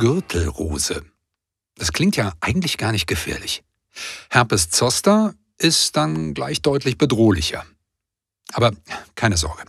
Gürtelrose. Das klingt ja eigentlich gar nicht gefährlich. Herpes zoster ist dann gleich deutlich bedrohlicher. Aber keine Sorge.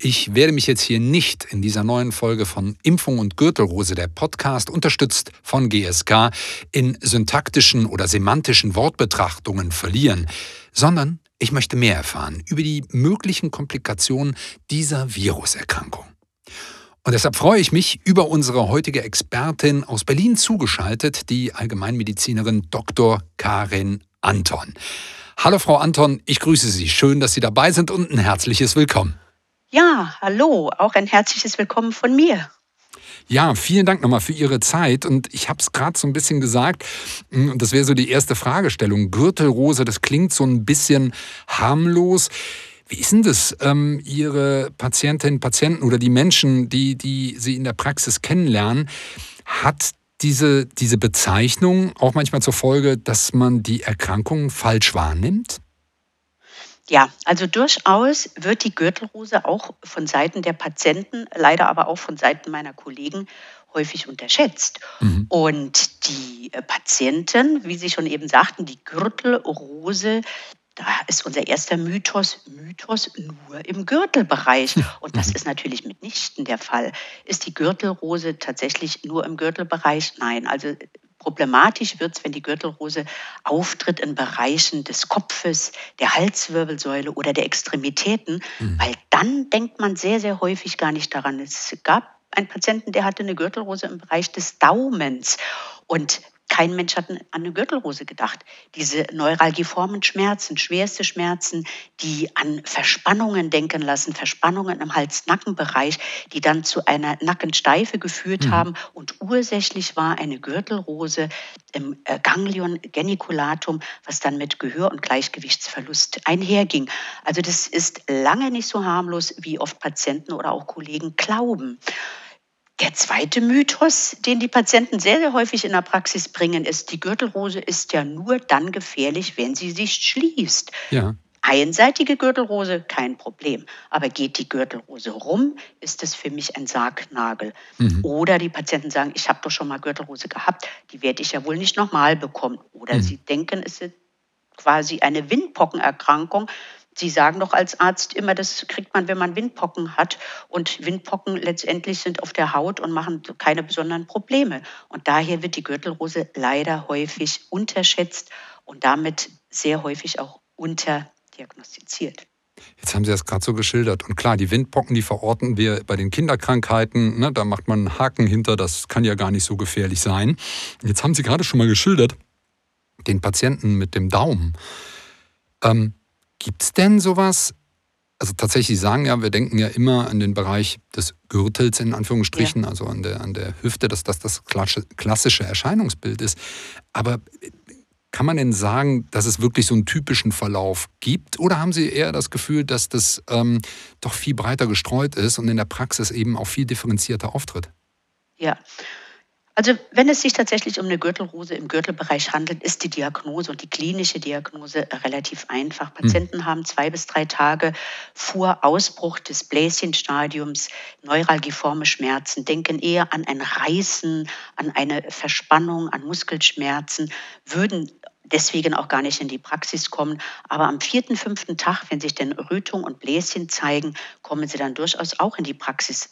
Ich werde mich jetzt hier nicht in dieser neuen Folge von Impfung und Gürtelrose, der Podcast, unterstützt von GSK, in syntaktischen oder semantischen Wortbetrachtungen verlieren, sondern ich möchte mehr erfahren über die möglichen Komplikationen dieser Viruserkrankung. Und deshalb freue ich mich über unsere heutige Expertin aus Berlin zugeschaltet, die Allgemeinmedizinerin Dr. Karin Anton. Hallo Frau Anton, ich grüße Sie. Schön, dass Sie dabei sind und ein herzliches Willkommen. Ja, hallo, auch ein herzliches Willkommen von mir. Ja, vielen Dank nochmal für Ihre Zeit. Und ich habe es gerade so ein bisschen gesagt, hm, und das wäre so die erste Fragestellung. Gürtelrose, das klingt so ein bisschen harmlos. Wie ist denn das, ähm, Ihre Patientinnen, Patienten oder die Menschen, die, die Sie in der Praxis kennenlernen, hat diese, diese Bezeichnung auch manchmal zur Folge, dass man die Erkrankung falsch wahrnimmt? Ja, also durchaus wird die Gürtelrose auch von Seiten der Patienten, leider aber auch von Seiten meiner Kollegen häufig unterschätzt. Mhm. Und die Patienten, wie Sie schon eben sagten, die Gürtelrose da ist unser erster Mythos, Mythos nur im Gürtelbereich. Und das ist natürlich mitnichten der Fall. Ist die Gürtelrose tatsächlich nur im Gürtelbereich? Nein. Also problematisch wird es, wenn die Gürtelrose auftritt in Bereichen des Kopfes, der Halswirbelsäule oder der Extremitäten, mhm. weil dann denkt man sehr, sehr häufig gar nicht daran. Es gab einen Patienten, der hatte eine Gürtelrose im Bereich des Daumens. Und kein Mensch hat an eine Gürtelrose gedacht. Diese neuralgiformen Schmerzen, schwerste Schmerzen, die an Verspannungen denken lassen, Verspannungen im Hals-Nacken-Bereich, die dann zu einer Nackensteife geführt mhm. haben. Und ursächlich war eine Gürtelrose im äh, Ganglion geniculatum, was dann mit Gehör- und Gleichgewichtsverlust einherging. Also das ist lange nicht so harmlos, wie oft Patienten oder auch Kollegen glauben. Der zweite Mythos, den die Patienten sehr, sehr häufig in der Praxis bringen, ist, die Gürtelrose ist ja nur dann gefährlich, wenn sie sich schließt. Ja. Einseitige Gürtelrose, kein Problem. Aber geht die Gürtelrose rum, ist es für mich ein Sargnagel. Mhm. Oder die Patienten sagen, ich habe doch schon mal Gürtelrose gehabt, die werde ich ja wohl nicht nochmal bekommen. Oder mhm. sie denken, es ist quasi eine Windpockenerkrankung. Sie sagen doch als Arzt immer, das kriegt man, wenn man Windpocken hat. Und Windpocken letztendlich sind auf der Haut und machen keine besonderen Probleme. Und daher wird die Gürtelrose leider häufig unterschätzt und damit sehr häufig auch unterdiagnostiziert. Jetzt haben Sie das gerade so geschildert. Und klar, die Windpocken, die verorten wir bei den Kinderkrankheiten. Ne, da macht man einen Haken hinter, das kann ja gar nicht so gefährlich sein. Jetzt haben Sie gerade schon mal geschildert, den Patienten mit dem Daumen. Ähm, Gibt es denn sowas? Also tatsächlich, sagen ja, wir denken ja immer an den Bereich des Gürtels in Anführungsstrichen, ja. also an der, an der Hüfte, dass das das klassische Erscheinungsbild ist. Aber kann man denn sagen, dass es wirklich so einen typischen Verlauf gibt? Oder haben Sie eher das Gefühl, dass das ähm, doch viel breiter gestreut ist und in der Praxis eben auch viel differenzierter auftritt? Ja, also wenn es sich tatsächlich um eine Gürtelrose im Gürtelbereich handelt, ist die Diagnose und die klinische Diagnose relativ einfach. Hm. Patienten mhm. haben zwei bis drei Tage vor Ausbruch des Bläschenstadiums neuralgiforme Schmerzen, denken eher an ein Reißen, an eine Verspannung, an Muskelschmerzen, würden deswegen auch gar nicht in die Praxis kommen. Aber am vierten, fünften Tag, wenn sich denn Rötung und Bläschen zeigen, kommen sie dann durchaus auch in die Praxis.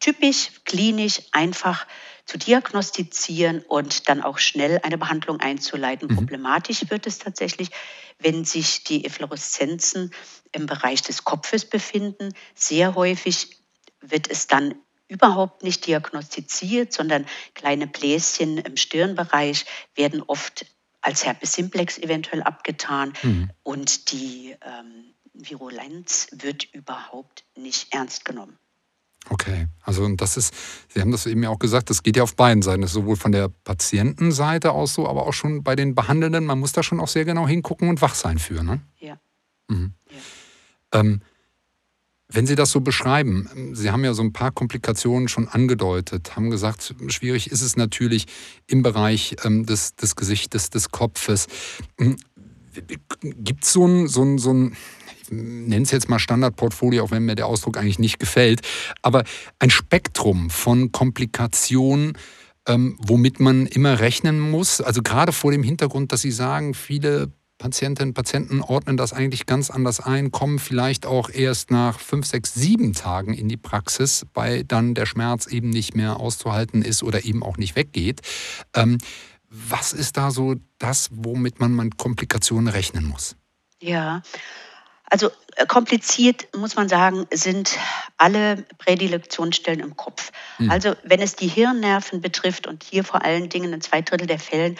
Typisch, klinisch, einfach zu diagnostizieren und dann auch schnell eine Behandlung einzuleiten. Mhm. Problematisch wird es tatsächlich, wenn sich die Effloreszenzen im Bereich des Kopfes befinden. Sehr häufig wird es dann überhaupt nicht diagnostiziert, sondern kleine Bläschen im Stirnbereich werden oft als Herpes simplex eventuell abgetan mhm. und die ähm, Virulenz wird überhaupt nicht ernst genommen. Okay, also das ist, Sie haben das eben ja auch gesagt, das geht ja auf beiden Seiten. Das ist sowohl von der Patientenseite aus so, aber auch schon bei den Behandelnden. Man muss da schon auch sehr genau hingucken und wach sein für, ne? Ja. Mhm. ja. Ähm, wenn Sie das so beschreiben, Sie haben ja so ein paar Komplikationen schon angedeutet, haben gesagt, schwierig ist es natürlich im Bereich ähm, des, des Gesichtes, des Kopfes. Hm, Gibt es so ein, so ein, so ein nenne es jetzt mal Standardportfolio, auch wenn mir der Ausdruck eigentlich nicht gefällt, aber ein Spektrum von Komplikationen, ähm, womit man immer rechnen muss. Also gerade vor dem Hintergrund, dass Sie sagen, viele Patientinnen und Patienten ordnen das eigentlich ganz anders ein, kommen vielleicht auch erst nach fünf, sechs, sieben Tagen in die Praxis, weil dann der Schmerz eben nicht mehr auszuhalten ist oder eben auch nicht weggeht. Ähm, was ist da so das, womit man mit Komplikationen rechnen muss? Ja, also äh, kompliziert muss man sagen, sind alle Prädilektionsstellen im Kopf. Mhm. Also wenn es die Hirnnerven betrifft und hier vor allen Dingen in zwei Drittel der Fällen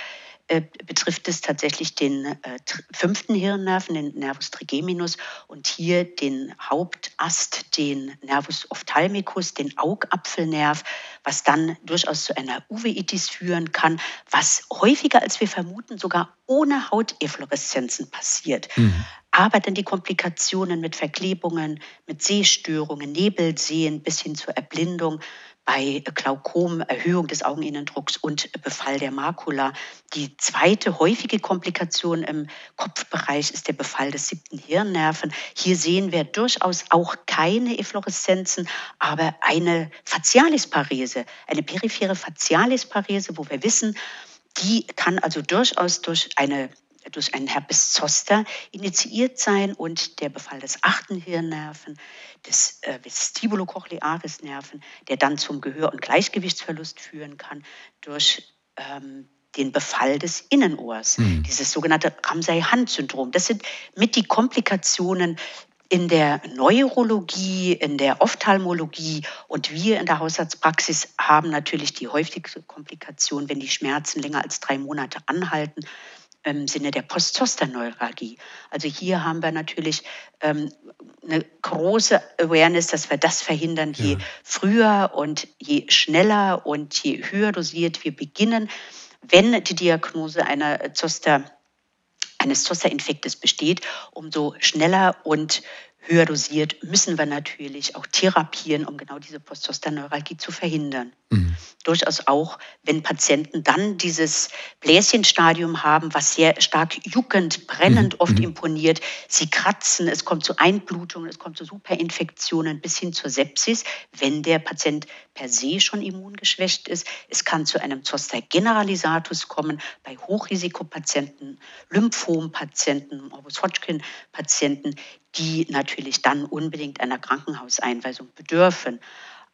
äh, betrifft es tatsächlich den äh, fünften Hirnnerven, den Nervus trigeminus, und hier den Hauptast, den Nervus ophthalmicus, den Augapfelnerv, was dann durchaus zu einer Uveitis führen kann, was häufiger als wir vermuten sogar ohne Hauteffloreszenzen passiert. Mhm. Aber dann die Komplikationen mit Verklebungen, mit Sehstörungen, Nebelsehen bis hin zur Erblindung, bei Glaukom, Erhöhung des Augeninnendrucks und Befall der Makula. Die zweite häufige Komplikation im Kopfbereich ist der Befall des siebten Hirnnerven. Hier sehen wir durchaus auch keine Effloreszenzen, aber eine Facialisparese, eine periphere Facialisparese, wo wir wissen, die kann also durchaus durch eine durch einen Herpes zoster initiiert sein und der Befall des achten Hirnnerven, des äh, Vestibulocochlearis-Nerven, der dann zum Gehör- und Gleichgewichtsverlust führen kann durch ähm, den Befall des Innenohrs, mhm. dieses sogenannte Ramsay-Hunt-Syndrom. Das sind mit die Komplikationen in der Neurologie, in der Ophthalmologie und wir in der Hausarztpraxis haben natürlich die häufigste Komplikation, wenn die Schmerzen länger als drei Monate anhalten im Sinne der Postzosterneuralgie. Also hier haben wir natürlich ähm, eine große Awareness, dass wir das verhindern, je ja. früher und je schneller und je höher dosiert wir beginnen. Wenn die Diagnose einer Zoster, eines Zosterinfektes besteht, umso schneller und höher dosiert, müssen wir natürlich auch therapieren, um genau diese Postzosterneuralgie zu verhindern. Mhm. Durchaus auch, wenn Patienten dann dieses Bläschenstadium haben, was sehr stark juckend, brennend mhm. oft mhm. imponiert. Sie kratzen, es kommt zu Einblutungen, es kommt zu Superinfektionen bis hin zur Sepsis, wenn der Patient per se schon immungeschwächt ist. Es kann zu einem Zoster generalisatus kommen bei Hochrisikopatienten, Lymphompatienten, Morbus Hodgkin-Patienten, die natürlich dann unbedingt einer Krankenhauseinweisung bedürfen.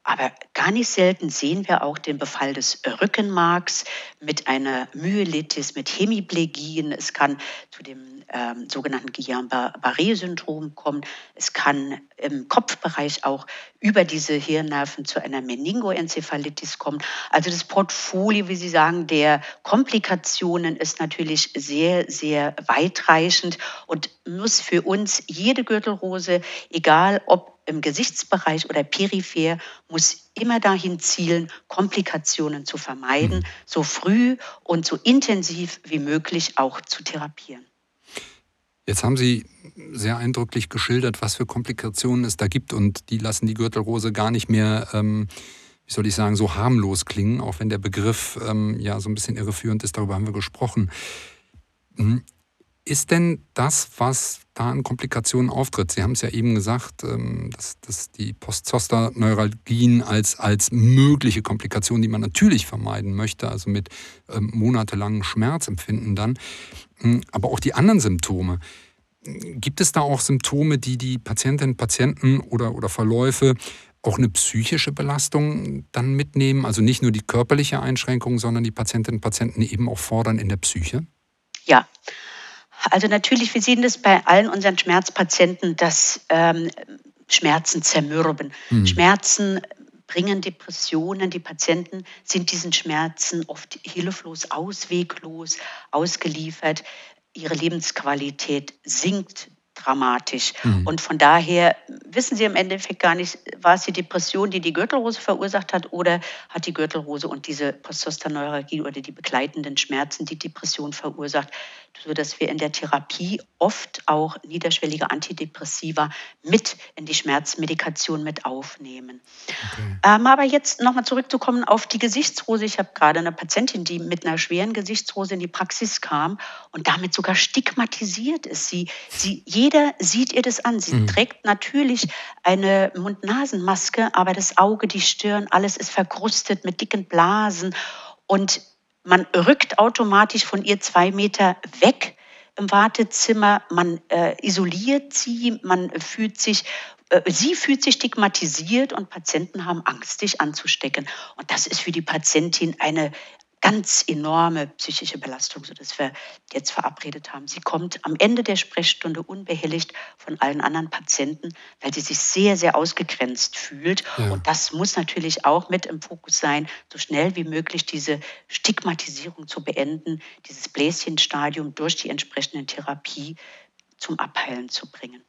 Aber gar nicht selten sehen wir auch den Befall des Rückenmarks mit einer Myelitis, mit Hemiplegien. Es kann zu dem ähm, sogenannten Guillain-Barré-Syndrom kommen. Es kann im Kopfbereich auch über diese Hirnnerven zu einer Meningoenzephalitis kommen. Also das Portfolio, wie Sie sagen, der Komplikationen ist natürlich sehr, sehr weitreichend und muss für uns jede Gürtelrose, egal ob im Gesichtsbereich oder peripher muss immer dahin zielen, Komplikationen zu vermeiden, mhm. so früh und so intensiv wie möglich auch zu therapieren. Jetzt haben Sie sehr eindrücklich geschildert, was für Komplikationen es da gibt und die lassen die Gürtelrose gar nicht mehr, ähm, wie soll ich sagen, so harmlos klingen, auch wenn der Begriff ähm, ja so ein bisschen irreführend ist, darüber haben wir gesprochen. Ist denn das, was da an Komplikationen auftritt? Sie haben es ja eben gesagt, ähm, dass, dass die Postzoster-Neuralgien als, als mögliche Komplikation, die man natürlich vermeiden möchte, also mit ähm, monatelangem Schmerzempfinden dann, hm, aber auch die anderen Symptome. Gibt es da auch Symptome, die die Patientinnen und Patienten oder, oder Verläufe auch eine psychische Belastung dann mitnehmen? Also nicht nur die körperliche Einschränkung, sondern die Patientinnen und Patienten eben auch fordern in der Psyche? Ja, also natürlich, wir sehen das bei allen unseren Schmerzpatienten, dass ähm, Schmerzen zermürben. Mhm. Schmerzen bringen Depressionen. Die Patienten sind diesen Schmerzen oft hilflos, ausweglos, ausgeliefert. Ihre Lebensqualität sinkt dramatisch. Mhm. Und von daher wissen Sie im Endeffekt gar nicht, war es die Depression, die die Gürtelrose verursacht hat, oder hat die Gürtelrose und diese Postzosterneuralgie oder die begleitenden Schmerzen die Depression verursacht, sodass wir in der Therapie oft auch niederschwellige Antidepressiva mit in die Schmerzmedikation mit aufnehmen. Okay. Ähm, aber jetzt nochmal zurückzukommen auf die Gesichtsrose. Ich habe gerade eine Patientin, die mit einer schweren Gesichtsrose in die Praxis kam und damit sogar stigmatisiert ist. Sie, sie, jeder sieht ihr das an. Sie mhm. trägt natürlich eine Mund-Nasen-Maske, aber das Auge, die Stirn, alles ist verkrustet mit dicken Blasen und man rückt automatisch von ihr zwei Meter weg im Wartezimmer, man äh, isoliert sie, man fühlt sich äh, sie fühlt sich stigmatisiert und Patienten haben Angst, sich anzustecken. Und das ist für die Patientin eine ganz enorme psychische Belastung, sodass wir jetzt verabredet haben. Sie kommt am Ende der Sprechstunde unbehelligt von allen anderen Patienten, weil sie sich sehr, sehr ausgegrenzt fühlt. Ja. Und das muss natürlich auch mit im Fokus sein, so schnell wie möglich diese Stigmatisierung zu beenden, dieses Bläschenstadium durch die entsprechende Therapie zum Abheilen zu bringen.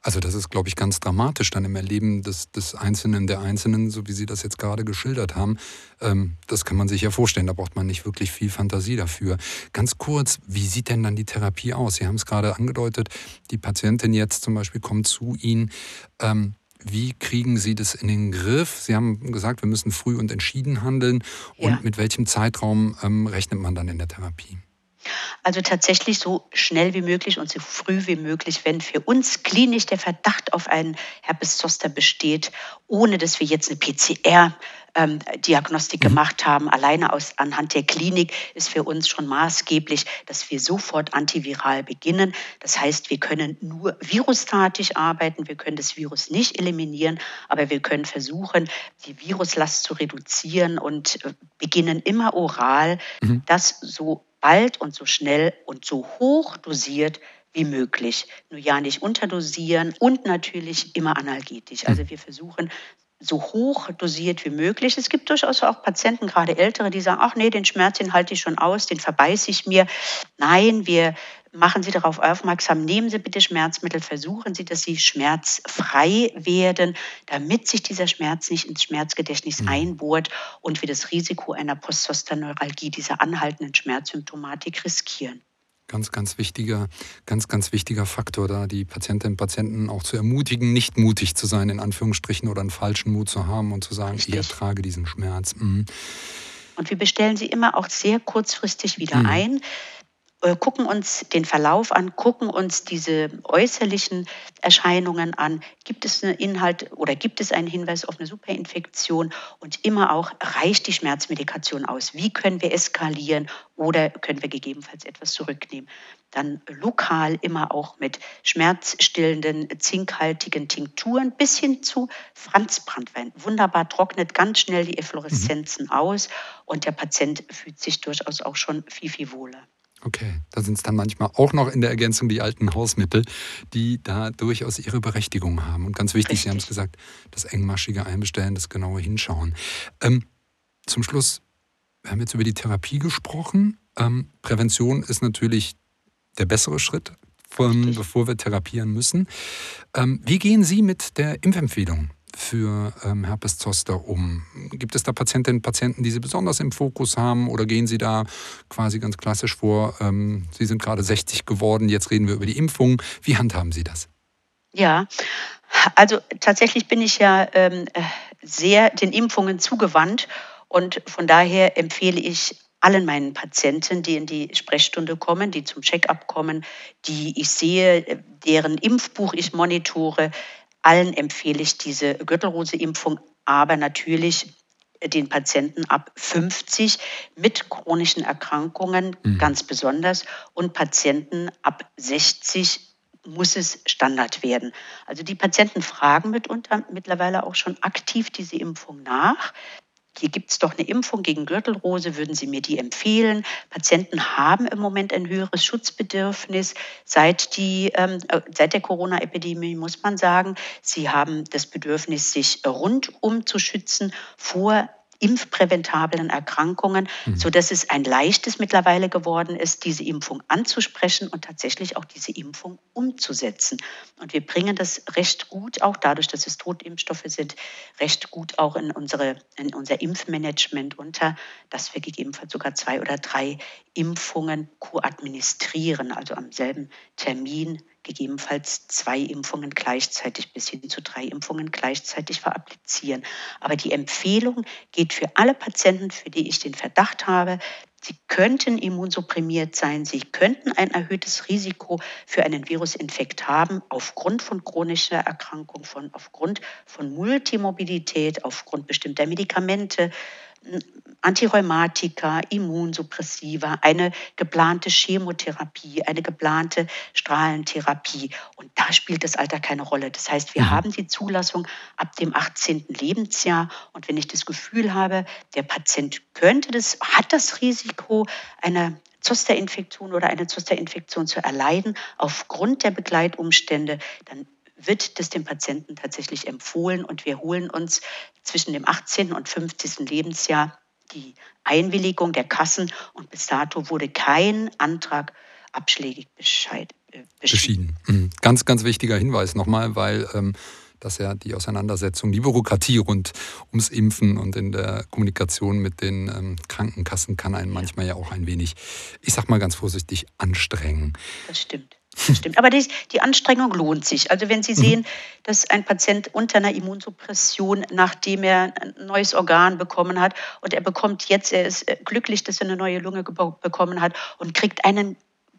Also das ist, glaube ich, ganz dramatisch dann im Erleben des, des Einzelnen, der Einzelnen, so wie Sie das jetzt gerade geschildert haben. Ähm, das kann man sich ja vorstellen, da braucht man nicht wirklich viel Fantasie dafür. Ganz kurz, wie sieht denn dann die Therapie aus? Sie haben es gerade angedeutet, die Patientin jetzt zum Beispiel kommt zu Ihnen. Ähm, wie kriegen Sie das in den Griff? Sie haben gesagt, wir müssen früh und entschieden handeln. Und ja. mit welchem Zeitraum ähm, rechnet man dann in der Therapie? Also tatsächlich so schnell wie möglich und so früh wie möglich, wenn für uns klinisch der Verdacht auf einen Herpes zoster besteht, ohne dass wir jetzt eine PCR ähm, Diagnostik mhm. gemacht haben, alleine aus, anhand der Klinik ist für uns schon maßgeblich, dass wir sofort antiviral beginnen. Das heißt, wir können nur virustatisch arbeiten, wir können das Virus nicht eliminieren, aber wir können versuchen, die Viruslast zu reduzieren und äh, beginnen immer oral, mhm. das so bald und so schnell und so hoch dosiert wie möglich. Nur ja nicht unterdosieren und natürlich immer analgetisch. Also wir versuchen so hoch dosiert wie möglich. Es gibt durchaus auch Patienten, gerade ältere, die sagen, ach nee, den Schmerz, den halte ich schon aus, den verbeiße ich mir. Nein, wir machen Sie darauf aufmerksam, nehmen Sie bitte Schmerzmittel, versuchen Sie, dass Sie schmerzfrei werden, damit sich dieser Schmerz nicht ins Schmerzgedächtnis mhm. einbohrt und wir das Risiko einer Postzosterneuralgie, dieser anhaltenden Schmerzsymptomatik riskieren. Ganz, ganz wichtiger, ganz, ganz wichtiger Faktor da, die Patientinnen und Patienten auch zu ermutigen, nicht mutig zu sein, in Anführungsstrichen, oder einen falschen Mut zu haben und zu sagen, Richtig. ich ertrage diesen Schmerz. Mhm. Und wir bestellen sie immer auch sehr kurzfristig wieder mhm. ein. Äh, gucken uns den Verlauf an, gucken uns diese äußerlichen Erscheinungen an. Gibt es einen Inhalt oder gibt es einen Hinweis auf eine Superinfektion? Und immer auch, reicht die Schmerzmedikation aus? Wie können wir eskalieren oder können wir gegebenenfalls etwas zurücknehmen? Dann lokal immer auch mit schmerzstillenden, zinkhaltigen Tinkturen bis hin zu Franzbrandwein. Wunderbar trocknet ganz schnell die Effloreszenzen mhm. aus und der Patient fühlt sich durchaus auch schon viel, viel wohler. Okay, da sind es dann manchmal auch noch in der Ergänzung die alten Hausmittel, die da durchaus ihre Berechtigung haben. Und ganz wichtig, Richtig. Sie haben es gesagt, das engmaschige Einbestellen, das genaue Hinschauen. Ähm, zum Schluss, wir haben jetzt über die Therapie gesprochen. Ähm, Prävention ist natürlich der bessere Schritt, von, bevor wir therapieren müssen. Ähm, wie gehen Sie mit der Impfempfehlung für ähm, Herpes Zoster um? Gibt es da Patientinnen und Patienten, die Sie besonders im Fokus haben oder gehen Sie da quasi ganz klassisch vor? Ähm, Sie sind gerade 60 geworden, jetzt reden wir über die Impfung. Wie handhaben Sie das? Ja, also tatsächlich bin ich ja ähm, sehr den Impfungen zugewandt und von daher empfehle ich allen meinen Patienten, die in die Sprechstunde kommen, die zum Check-up kommen, die ich sehe, deren Impfbuch ich monitore, allen empfehle ich diese Gürtelrose-Impfung, aber natürlich den Patienten ab 50 mit chronischen Erkrankungen mhm. ganz besonders und Patienten ab 60 muss es Standard werden. Also die Patienten fragen mitunter mittlerweile auch schon aktiv diese Impfung nach hier gibt es doch eine Impfung gegen Gürtelrose, würden Sie mir die empfehlen? Patienten haben im Moment ein höheres Schutzbedürfnis. Seit, die, ähm, äh, seit der Corona-Epidemie muss man sagen, sie haben das Bedürfnis, sich rundum zu schützen vor impfpräventablen Erkrankungen, mhm. sodass es ein leichtes mittlerweile geworden ist, diese Impfung anzusprechen und tatsächlich auch diese Impfung umzusetzen. Und wir bringen das recht gut, auch dadurch, dass es Totimpfstoffe sind, recht gut auch in, unsere, in unser Impfmanagement unter, dass wir gegebenenfalls sogar zwei oder drei Impfungen koadministrieren, also am selben Termin gegebenenfalls zwei Impfungen gleichzeitig bis hin zu drei Impfungen gleichzeitig verapplizieren. Aber die Empfehlung geht für alle Patienten, für die ich den Verdacht habe, Sie könnten immunsupprimiert sein, sie könnten ein erhöhtes Risiko für einen Virusinfekt haben, aufgrund von chronischer Erkrankung, von, aufgrund von Multimobilität, aufgrund bestimmter Medikamente, Antirheumatika, Immunsuppressiva, eine geplante Chemotherapie, eine geplante Strahlentherapie. Und da spielt das Alter keine Rolle. Das heißt, wir mhm. haben die Zulassung ab dem 18. Lebensjahr. Und wenn ich das Gefühl habe, der Patient könnte das, hat das Risiko einer Zosterinfektion oder eine Zosterinfektion zu erleiden aufgrund der Begleitumstände, dann wird das dem Patienten tatsächlich empfohlen und wir holen uns zwischen dem 18. und 50. Lebensjahr die Einwilligung der Kassen und bis dato wurde kein Antrag abschlägig Bescheid, äh, beschieden. Mhm. Ganz, ganz wichtiger Hinweis nochmal, weil ähm, das ja die Auseinandersetzung, die Bürokratie rund ums Impfen und in der Kommunikation mit den ähm, Krankenkassen kann einen manchmal ja auch ein wenig, ich sag mal ganz vorsichtig, anstrengen. Das stimmt. Das stimmt. Aber die, die, Anstrengung lohnt sich. Also wenn Sie mhm. sehen, dass ein Patient unter einer Immunsuppression, nachdem er ein neues Organ bekommen hat und er bekommt jetzt, er ist glücklich, dass er eine neue Lunge bekommen hat und kriegt einen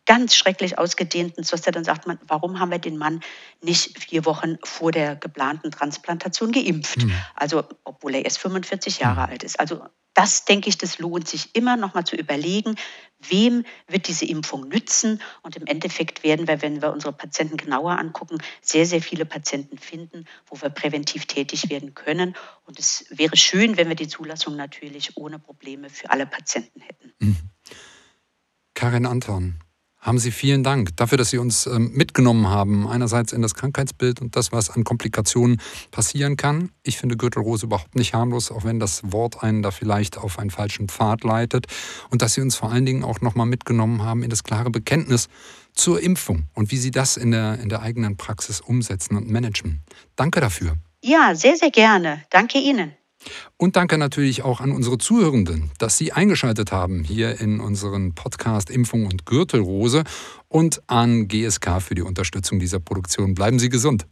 ganz schrecklich ausgedehnten Zoster, dann sagt man, warum haben wir den Mann nicht vier Wochen vor der geplanten Transplantation geimpft? Mhm. Also, obwohl er erst 45 Jahre mhm. alt ist. Also, das denke ich, das lohnt sich immer noch mal zu überlegen, wem wird diese Impfung nützen? Und im Endeffekt werden wir, wenn wir unsere Patienten genauer angucken, sehr, sehr viele Patienten finden, wo wir präventiv tätig werden können. Und es wäre schön, wenn wir die Zulassung natürlich ohne Probleme für alle Patienten hätten. Mhm. Karin Anton, haben Sie vielen Dank dafür, dass Sie uns ähm, mitgenommen haben. Einerseits in das Krankheitsbild und das, was an Komplikationen passieren kann. Ich finde Gürtelrose überhaupt nicht harmlos, auch wenn das Wort einen da vielleicht auf einen falschen Pfad leitet. Und dass Sie uns vor allen Dingen auch nochmal mitgenommen haben in das klare Bekenntnis zur Impfung und wie Sie das in der, in der eigenen Praxis umsetzen und managen. Danke dafür. Ja, sehr, sehr gerne. Danke Ihnen. Und danke natürlich auch an unsere Zuhörenden, dass Sie eingeschaltet haben hier in unseren Podcast Impfung und Gürtelrose und an GSK für die Unterstützung dieser Produktion. Bleiben Sie gesund.